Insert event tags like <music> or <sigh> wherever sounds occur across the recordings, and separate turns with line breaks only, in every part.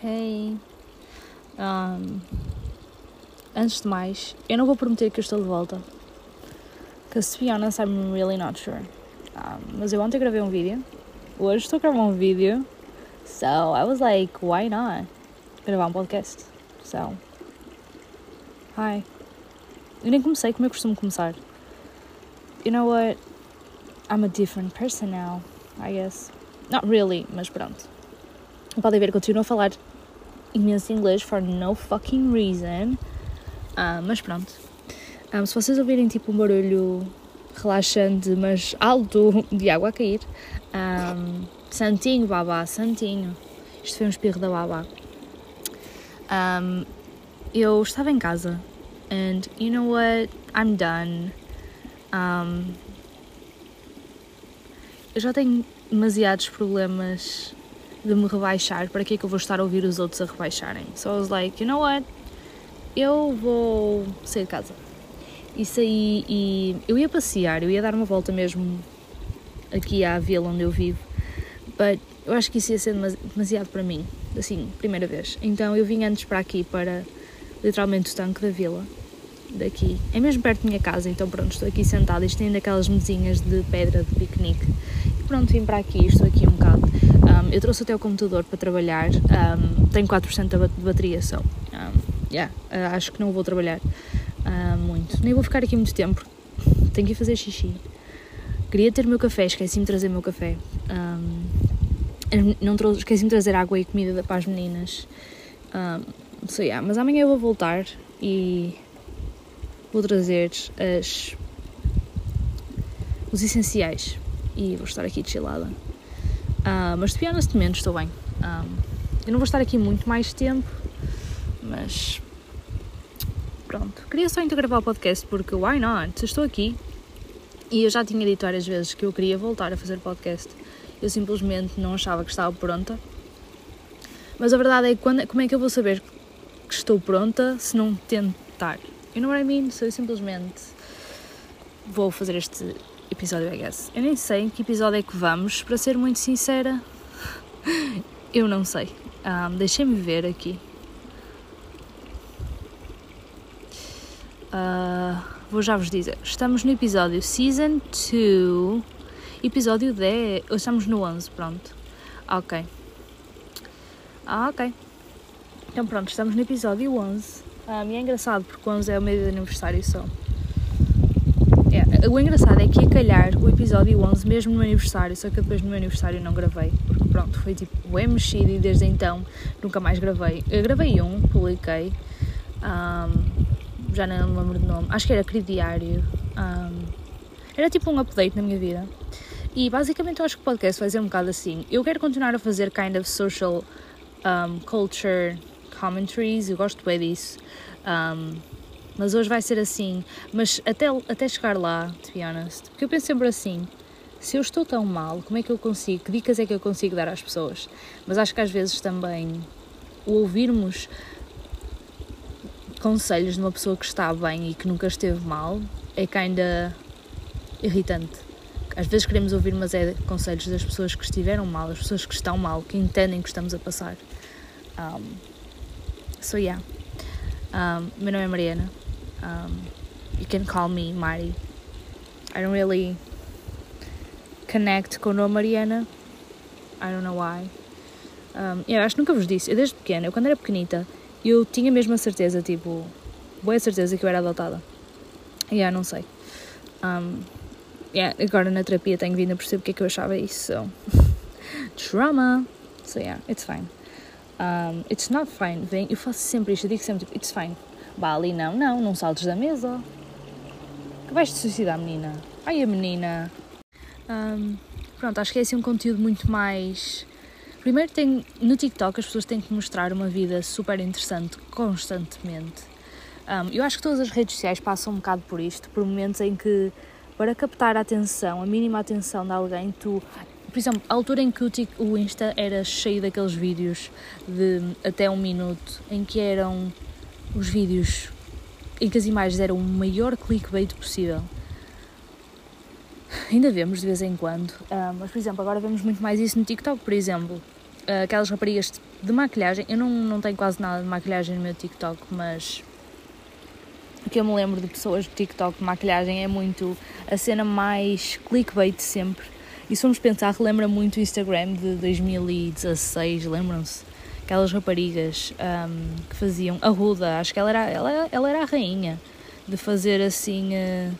Hey. Um, antes de mais, eu não vou prometer que eu estou de volta. Because to be honest, I'm really not sure. Um, mas eu ontem gravei um vídeo. Hoje estou a gravar um vídeo. So I was like, why not? Gravar um podcast. So. Hi. Eu nem comecei como eu costumo começar. You know what? I'm a different person now, I guess. Not really, mas pronto. Podem ver, continuo a falar imenso inglês for no fucking reason. Uh, mas pronto. Um, se vocês ouvirem tipo um barulho relaxante, mas alto, <laughs> de água a cair, um, santinho, babá, santinho. Isto foi um espirro da babá. Um, eu estava em casa and you know what? I'm done. Um, eu já tenho demasiados problemas de me rebaixar. Para que é que eu vou estar a ouvir os outros a rebaixarem? So I was like, you know what? Eu vou sair de casa. E saí e eu ia passear, eu ia dar uma volta mesmo aqui à vila onde eu vivo. But eu acho que isso ia ser demasiado para mim, assim, primeira vez. Então eu vim antes para aqui, para literalmente o tanque da vila, daqui. É mesmo perto da minha casa, então pronto, estou aqui sentada. Isto tem daquelas mesinhas de pedra de piquenique. E pronto, vim para aqui, estou aqui um bocado. Um, eu trouxe até o computador para trabalhar, um, tenho 4% de bateria só. Um, yeah, uh, acho que não vou trabalhar uh, muito. Nem vou ficar aqui muito tempo, tenho que ir fazer xixi. Queria ter meu café, esqueci-me de trazer meu café. Não trouxe, esqueci-me de trazer água e comida para as meninas. So yeah, mas amanhã eu vou voltar e vou trazer as, os essenciais e vou estar aqui chillada. Uh, mas de neste momento estou bem. Um, eu não vou estar aqui muito mais tempo, mas pronto. Queria só então gravar o podcast porque why not? Estou aqui e eu já tinha dito várias vezes que eu queria voltar a fazer podcast. Eu simplesmente não achava que estava pronta. Mas a verdade é que quando, como é que eu vou saber que estou pronta se não tentar? You know what I mean? So eu simplesmente vou fazer este episódio, I guess. Eu nem sei em que episódio é que vamos, para ser muito sincera. eu não sei. Um, Deixem-me ver aqui. Uh, vou já vos dizer. Estamos no episódio Season 2, episódio 10. Estamos no 11, pronto. Ok. Ah, ok. Então pronto, estamos no episódio 11. Um, e é engraçado porque 11 é o de aniversário só. O engraçado é que ia calhar o episódio 11 mesmo no meu aniversário, só que depois no meu aniversário não gravei. Porque pronto, foi tipo bem mexido e desde então nunca mais gravei. Eu gravei um, publiquei. Um, já não me lembro do nome, acho que era Crediário. Um, era tipo um update na minha vida. E basicamente eu acho que o podcast vai ser um bocado assim. Eu quero continuar a fazer kind of social um, culture commentaries, eu gosto bem disso. Um, mas hoje vai ser assim. Mas até, até chegar lá, to be honest, porque eu penso sempre assim: se eu estou tão mal, como é que eu consigo? Que dicas é que eu consigo dar às pessoas? Mas acho que às vezes também o ouvirmos conselhos de uma pessoa que está bem e que nunca esteve mal é kinda irritante. Às vezes queremos ouvir, mas é conselhos das pessoas que estiveram mal, das pessoas que estão mal, que entendem que estamos a passar. Um, so yeah. Um, meu nome é Mariana. Um, you can call me Mari. I don't really connect com o nome Mariana. I don't know why. Um, eu acho que nunca vos disse. Eu desde pequena, eu quando era pequenita, eu tinha mesmo a certeza, tipo, boa certeza que eu era adotada. E yeah, não sei. Um, yeah, agora na terapia tenho vindo a perceber porque é que eu achava isso. So. <laughs> Trauma. So yeah, it's fine. Um, it's not fine. Vem, eu faço sempre isto, eu digo sempre tipo, it's fine. Bah, ali não, não, não saltes da mesa. Que vais te suicidar, menina. Ai, a menina. Um, pronto, acho que é assim um conteúdo muito mais Primeiro, tem, no TikTok as pessoas têm que mostrar uma vida super interessante constantemente. Um, eu acho que todas as redes sociais passam um bocado por isto, por momentos em que, para captar a atenção, a mínima atenção de alguém, tu. Por exemplo, a altura em que o, o Insta era cheio daqueles vídeos de até um minuto, em que eram os vídeos em que as imagens eram o maior clickbait possível. Ainda vemos de vez em quando, uh, mas por exemplo, agora vemos muito mais isso no TikTok, por exemplo. Uh, aquelas raparigas de maquilhagem, eu não, não tenho quase nada de maquilhagem no meu TikTok, mas o que eu me lembro de pessoas de TikTok de maquilhagem é muito a cena mais clickbait sempre. E se formos pensar, relembra muito o Instagram de 2016, lembram-se? Aquelas raparigas um, que faziam. A Ruda, acho que ela era, ela, ela era a rainha de fazer assim. Uh,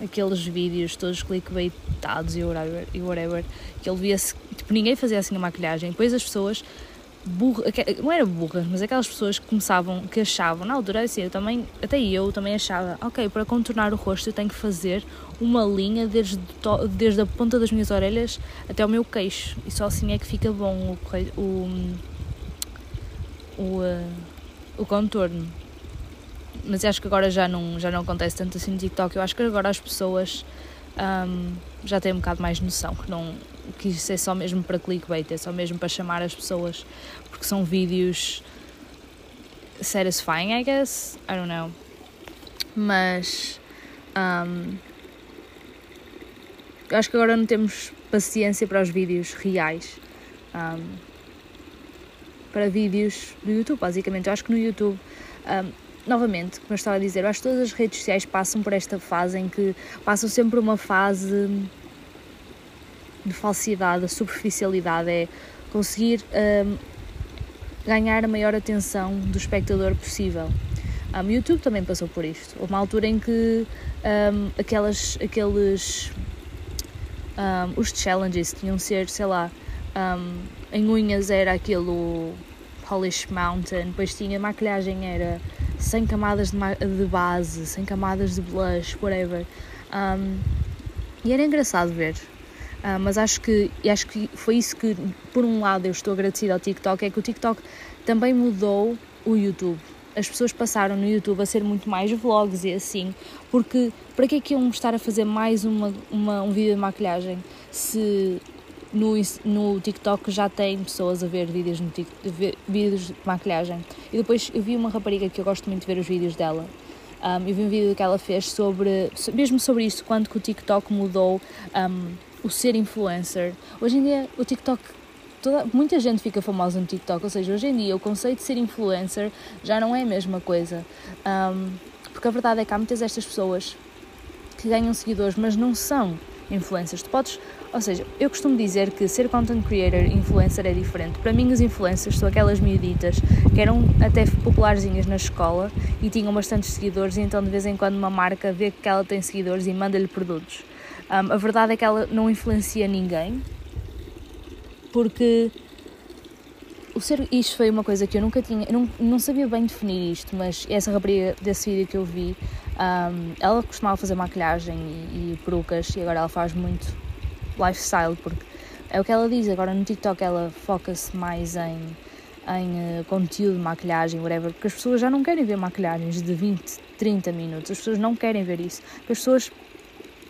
aqueles vídeos todos clickbaitados e whatever, e whatever que ele via-se. Tipo, ninguém fazia assim a maquilhagem. Depois as pessoas não era burras, mas aquelas pessoas que começavam, que achavam, na altura assim, eu também, até eu também achava, ok, para contornar o rosto eu tenho que fazer uma linha desde, desde a ponta das minhas orelhas até o meu queixo, e só assim é que fica bom o, o, o, uh, o contorno. Mas acho que agora já não, já não acontece tanto assim no TikTok, eu acho que agora as pessoas um, já têm um bocado mais noção que não que isso é só mesmo para clickbait, é só mesmo para chamar as pessoas, porque são vídeos satisfying, I guess. I don't know. Mas um, acho que agora não temos paciência para os vídeos reais. Um, para vídeos do YouTube, basicamente. Eu acho que no YouTube, um, novamente, como eu estava a dizer, eu acho que todas as redes sociais passam por esta fase em que passam sempre uma fase de falsidade, a superficialidade, é conseguir um, ganhar a maior atenção do espectador possível. Um, o YouTube também passou por isto. Houve uma altura em que um, aquelas, aqueles. Um, os challenges tinham de ser, sei lá, um, em unhas era aquele Polish Mountain, depois tinha maquilhagem, era sem camadas de, de base, sem camadas de blush, whatever. Um, e era engraçado ver. Uh, mas acho que, acho que foi isso que, por um lado, eu estou agradecida ao TikTok, é que o TikTok também mudou o YouTube. As pessoas passaram no YouTube a ser muito mais vlogs e assim, porque para que é que iam estar a fazer mais uma, uma, um vídeo de maquilhagem se no, no TikTok já tem pessoas a ver vídeos, no TikTok, vídeos de maquilhagem? E depois eu vi uma rapariga que eu gosto muito de ver os vídeos dela. Um, eu vi um vídeo que ela fez sobre, mesmo sobre isso, quando que o TikTok mudou um, o ser influencer. Hoje em dia, o TikTok. Toda, muita gente fica famosa no TikTok, ou seja, hoje em dia o conceito de ser influencer já não é a mesma coisa. Um, porque a verdade é que há muitas destas pessoas que ganham seguidores, mas não são influencers. Tu podes, ou seja, eu costumo dizer que ser content creator influencer é diferente. Para mim, os influencers são aquelas miuditas que eram até popularzinhas na escola e tinham bastantes seguidores, e então de vez em quando uma marca vê que ela tem seguidores e manda-lhe produtos. Um, a verdade é que ela não influencia ninguém, porque o ser, isto foi uma coisa que eu nunca tinha, não, não sabia bem definir isto, mas essa rapariga desse vídeo que eu vi, um, ela costumava fazer maquilhagem e, e perucas e agora ela faz muito lifestyle, porque é o que ela diz, agora no TikTok ela foca-se mais em, em uh, conteúdo de maquilhagem, whatever, porque as pessoas já não querem ver maquilhagens de 20, 30 minutos, as pessoas não querem ver isso, as pessoas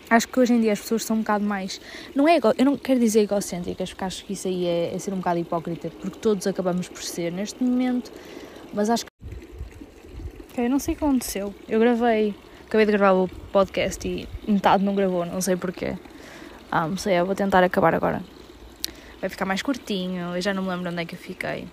Acho que hoje em dia as pessoas são um bocado mais. Não é eu não quero dizer egocêntricas, porque acho que isso aí é, é ser um bocado hipócrita, porque todos acabamos por ser neste momento, mas acho que. Ok, não sei o que aconteceu. Eu gravei, acabei de gravar o podcast e metade não gravou, não sei porquê. Ah, não sei, eu vou tentar acabar agora. Vai ficar mais curtinho, eu já não me lembro onde é que eu fiquei.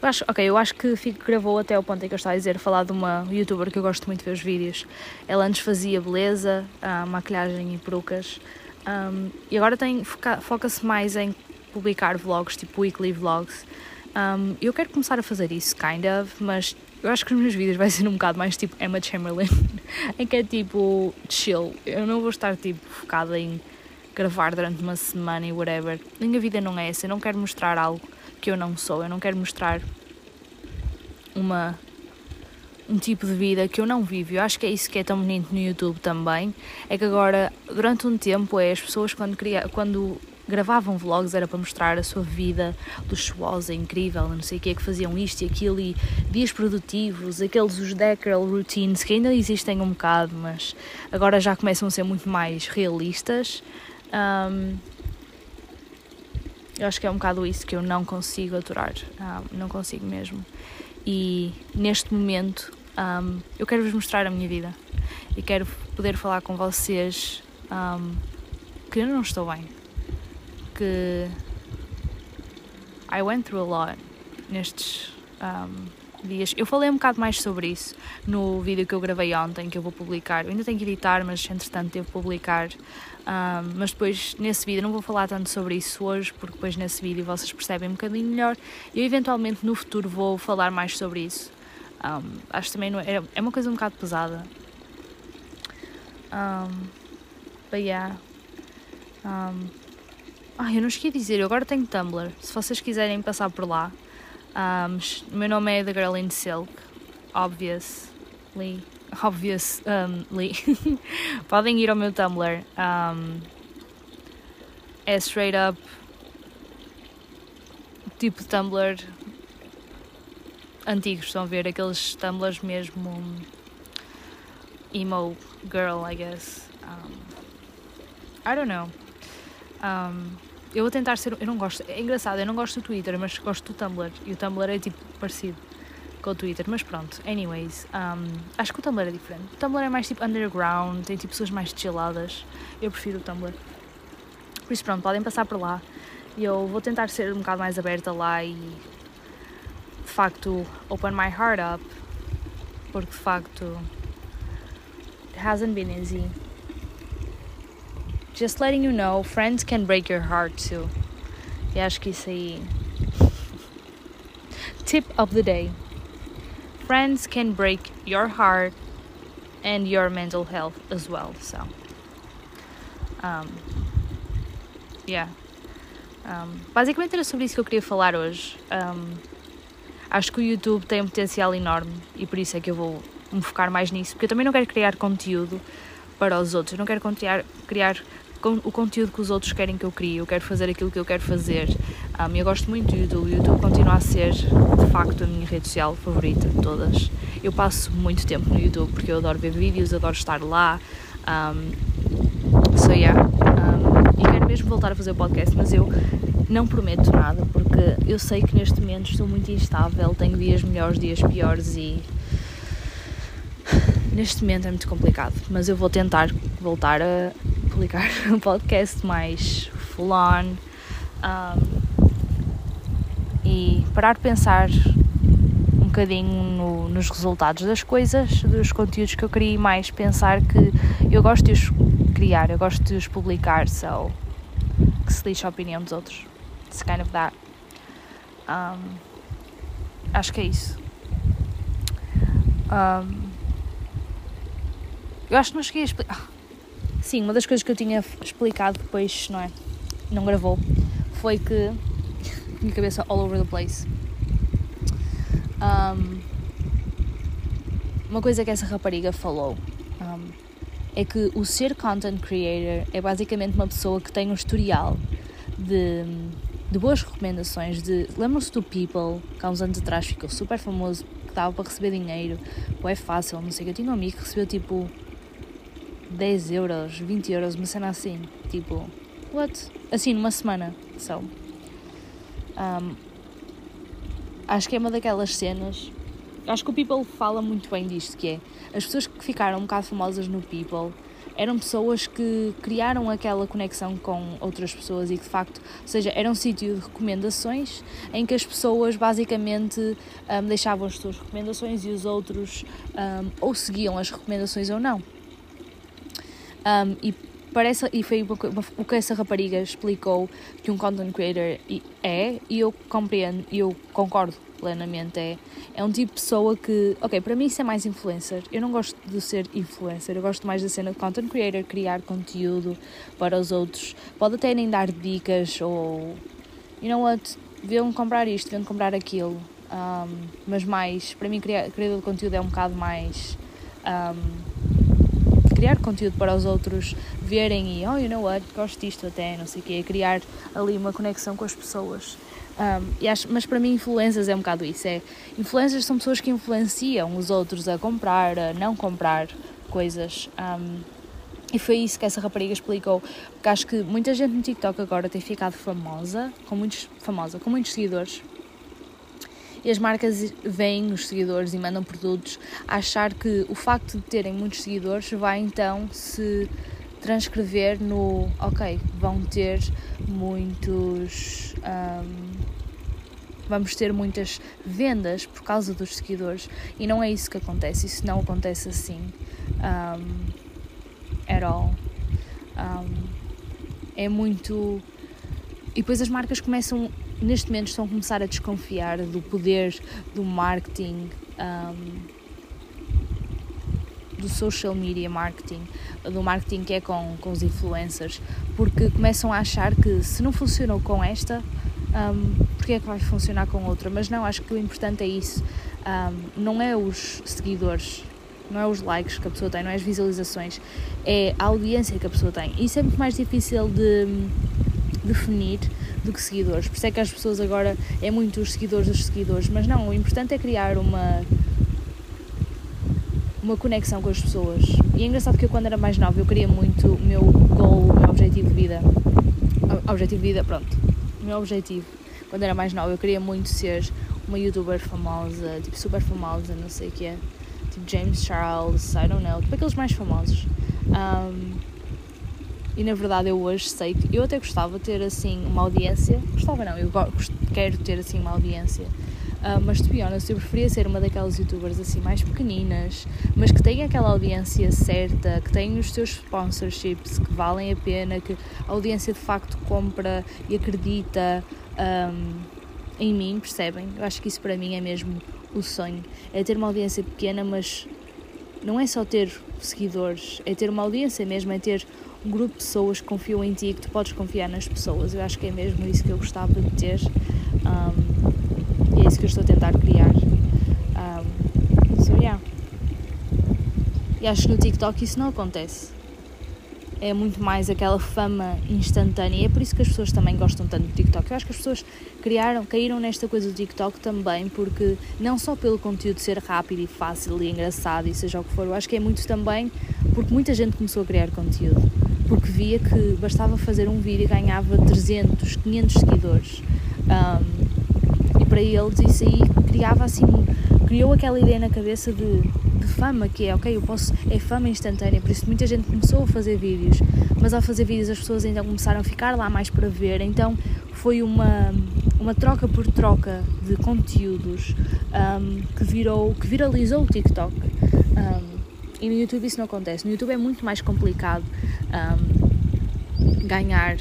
Eu acho, ok, eu acho que fico, gravou até o ponto em que eu estava a dizer, falar de uma youtuber que eu gosto muito de ver os vídeos. Ela antes fazia beleza, uh, maquilhagem e perucas. Um, e agora tem, foca-se mais em publicar vlogs, tipo weekly vlogs. Um, eu quero começar a fazer isso, kind of, mas eu acho que os meus vídeos <laughs> vai ser um bocado mais tipo Emma Chamberlain, <laughs> em que é tipo chill. Eu não vou estar tipo focada em gravar durante uma semana e whatever. Minha vida não é essa, eu não quero mostrar algo que eu não sou. Eu não quero mostrar uma um tipo de vida que eu não vivo. Eu acho que é isso que é tão bonito no YouTube também. É que agora, durante um tempo, é as pessoas quando, cria, quando gravavam vlogs era para mostrar a sua vida luxuosa, incrível, não sei o que, que faziam isto e aquilo, e dias produtivos, aqueles os Deckle routines que ainda existem um bocado, mas agora já começam a ser muito mais realistas. Um, eu acho que é um bocado isso que eu não consigo aturar, um, não consigo mesmo. E neste momento um, eu quero vos mostrar a minha vida e quero poder falar com vocês um, que eu não estou bem, que I went through a lot nestes dias. Eu falei um bocado mais sobre isso no vídeo que eu gravei ontem, que eu vou publicar. Eu ainda tenho que editar, mas entretanto devo publicar. Um, mas depois nesse vídeo não vou falar tanto sobre isso hoje, porque depois nesse vídeo vocês percebem um bocadinho melhor. Eu eventualmente no futuro vou falar mais sobre isso. Um, acho também não é, é uma coisa um bocado pesada. Um, but yeah. Um, ah, eu não esqueci de dizer, eu agora tenho Tumblr. Se vocês quiserem passar por lá, um, meu nome é The Girl in Silk, obviously. Obviously. <laughs> Podem ir ao meu Tumblr. Um, é straight up tipo Tumblr antigos, estão a ver? Aqueles Tumblrs mesmo emo girl, I guess. Um, I don't know. Um, eu vou tentar ser. Eu não gosto. É engraçado, eu não gosto do Twitter, mas gosto do Tumblr. E o Tumblr é tipo parecido com o Twitter. Mas pronto, anyways. Um, acho que o Tumblr é diferente. O Tumblr é mais tipo underground, tem tipo pessoas mais chilladas. Eu prefiro o Tumblr. Por isso, pronto, podem passar por lá. E eu vou tentar ser um bocado mais aberta lá e de facto open my heart up. Porque de facto it hasn't been easy. Just letting you know, friends can break your heart too. E acho que isso aí. Tip of the day Friends can break your heart and your mental health as well. So, um, yeah. Um, basicamente era sobre isso que eu queria falar hoje. Um, acho que o YouTube tem um potencial enorme e por isso é que eu vou me focar mais nisso, porque eu também não quero criar conteúdo para os outros, eu não quero criar, criar o conteúdo que os outros querem que eu crie, eu quero fazer aquilo que eu quero fazer. Um, eu gosto muito do YouTube, o YouTube continua a ser de facto a minha rede social favorita de todas. Eu passo muito tempo no YouTube porque eu adoro ver vídeos, adoro estar lá. Um, so yeah. Um, e quero mesmo voltar a fazer o podcast, mas eu não prometo nada porque eu sei que neste momento estou muito instável, tenho dias melhores, dias piores e neste momento é muito complicado, mas eu vou tentar voltar a publicar <laughs> um podcast mais full on um, e parar de pensar um bocadinho no, nos resultados das coisas, dos conteúdos que eu queria mais pensar que eu gosto de os criar, eu gosto de os publicar, so que se lixa a opinião dos outros. It's kind of that. Um, acho que é isso. Um, eu acho que não cheguei a explicar. <laughs> Sim, uma das coisas que eu tinha explicado depois, não é? Não gravou, foi que. minha cabeça all over the place. Um, uma coisa que essa rapariga falou um, é que o ser content creator é basicamente uma pessoa que tem um historial de, de boas recomendações. De, Lembram-se do People, que há uns anos atrás ficou super famoso, que dava para receber dinheiro, ou é fácil, não sei. Eu tinha um amigo que recebeu tipo 10 euros, 20 euros, uma cena assim. Tipo, what? Assim, numa semana só. Um, acho que é uma daquelas cenas. Acho que o People fala muito bem disto, que é as pessoas que ficaram um bocado famosas no People eram pessoas que criaram aquela conexão com outras pessoas e que de facto, ou seja, era um sítio de recomendações em que as pessoas basicamente um, deixavam as suas recomendações e os outros um, ou seguiam as recomendações ou não. Um, e parece e foi o que essa rapariga explicou que um content creator é e eu compreendo e eu concordo plenamente é é um tipo de pessoa que ok para mim isso é mais influencer. Eu não gosto de ser influencer eu gosto mais da cena de content creator criar conteúdo para os outros. Pode até nem dar dicas ou you know what deviam comprar isto deviam comprar aquilo. Um, mas mais para mim criador de conteúdo é um bocado mais um, criar conteúdo para os outros verem e, oh, you know what, gosto disto até, não sei o quê, criar ali uma conexão com as pessoas. Um, acho, mas para mim, influências é um bocado isso: é, influências são pessoas que influenciam os outros a comprar, a não comprar coisas. Um, e foi isso que essa rapariga explicou, porque acho que muita gente no TikTok agora tem ficado famosa, com muitos, famosa, com muitos seguidores, e as marcas veem os seguidores e mandam produtos a achar que o facto de terem muitos seguidores vai então se transcrever no ok, vão ter muitos um, vamos ter muitas vendas por causa dos seguidores e não é isso que acontece, isso não acontece assim um, at all. Um, é muito. E depois as marcas começam, neste momento, estão a começar a desconfiar do poder do marketing. Um, do social media marketing, do marketing que é com, com os influencers, porque começam a achar que se não funcionou com esta, um, porque é que vai funcionar com outra? Mas não, acho que o importante é isso, um, não é os seguidores, não é os likes que a pessoa tem, não é as visualizações, é a audiência que a pessoa tem. Isso é muito mais difícil de definir do que seguidores. Por isso é que as pessoas agora é muito os seguidores dos seguidores, mas não, o importante é criar uma uma conexão com as pessoas. E é engraçado que eu, quando era mais nova, eu queria muito o meu goal, o meu objetivo de vida. Objetivo de vida, pronto. O meu objetivo, quando era mais nova, eu queria muito ser uma youtuber famosa, tipo super famosa, não sei o que é. Tipo James Charles, I don't know, tipo aqueles mais famosos. Um, e na verdade eu hoje sei que eu até gostava de ter assim uma audiência. Gostava não, eu quero ter assim uma audiência Uh, mas, to be honest, eu preferia ser uma daquelas youtubers assim mais pequeninas, mas que têm aquela audiência certa, que têm os seus sponsorships que valem a pena, que a audiência de facto compra e acredita um, em mim, percebem? Eu acho que isso para mim é mesmo o sonho. É ter uma audiência pequena, mas não é só ter seguidores, é ter uma audiência mesmo, é ter um grupo de pessoas que confiam em ti e que tu podes confiar nas pessoas. Eu acho que é mesmo isso que eu gostava de ter. Um, e é isso que eu estou a tentar criar. Um, so yeah. E acho que no TikTok isso não acontece. É muito mais aquela fama instantânea e é por isso que as pessoas também gostam tanto do TikTok. Eu acho que as pessoas criaram, caíram nesta coisa do TikTok também porque não só pelo conteúdo ser rápido e fácil e engraçado e seja o que for, eu acho que é muito também porque muita gente começou a criar conteúdo. Porque via que bastava fazer um vídeo e ganhava 300, 500 seguidores. Um, para eles isso aí criava assim, criou aquela ideia na cabeça de, de fama, que é ok, eu posso, é fama instantânea, por isso muita gente começou a fazer vídeos, mas ao fazer vídeos as pessoas ainda começaram a ficar lá mais para ver, então foi uma, uma troca por troca de conteúdos um, que virou, que viralizou o TikTok. Um, e no YouTube isso não acontece. No YouTube é muito mais complicado um, ganhar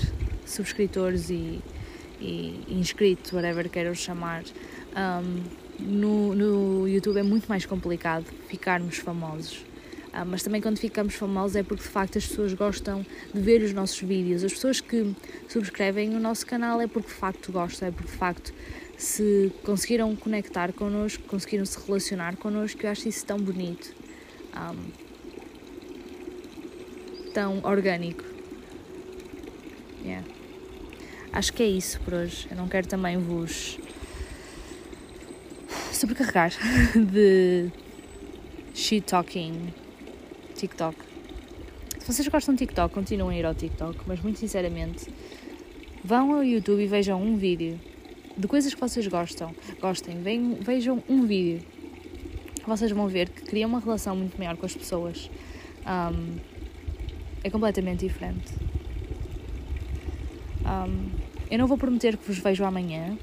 subscritores e, e inscrito, whatever queiram chamar. Um, no, no YouTube é muito mais complicado ficarmos famosos. Uh, mas também quando ficamos famosos é porque de facto as pessoas gostam de ver os nossos vídeos. As pessoas que subscrevem o nosso canal é porque de facto gostam, é porque de facto se conseguiram conectar connosco, conseguiram se relacionar connosco, eu acho isso tão bonito, um, tão orgânico. Yeah. Acho que é isso por hoje. Eu não quero também vos sobrecarregar <laughs> de shit talking TikTok. Se vocês gostam de TikTok, continuem a ir ao TikTok, mas muito sinceramente, vão ao YouTube e vejam um vídeo de coisas que vocês gostam. Gostem, vejam um vídeo. Vocês vão ver que cria uma relação muito maior com as pessoas. Um, é completamente diferente. Um, eu não vou prometer que vos vejo amanhã,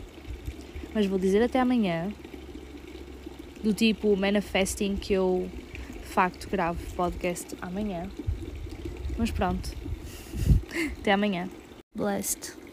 mas vou dizer até amanhã. Do tipo manifesting que eu de facto gravo podcast amanhã. Mas pronto. <laughs> Até amanhã. Blessed.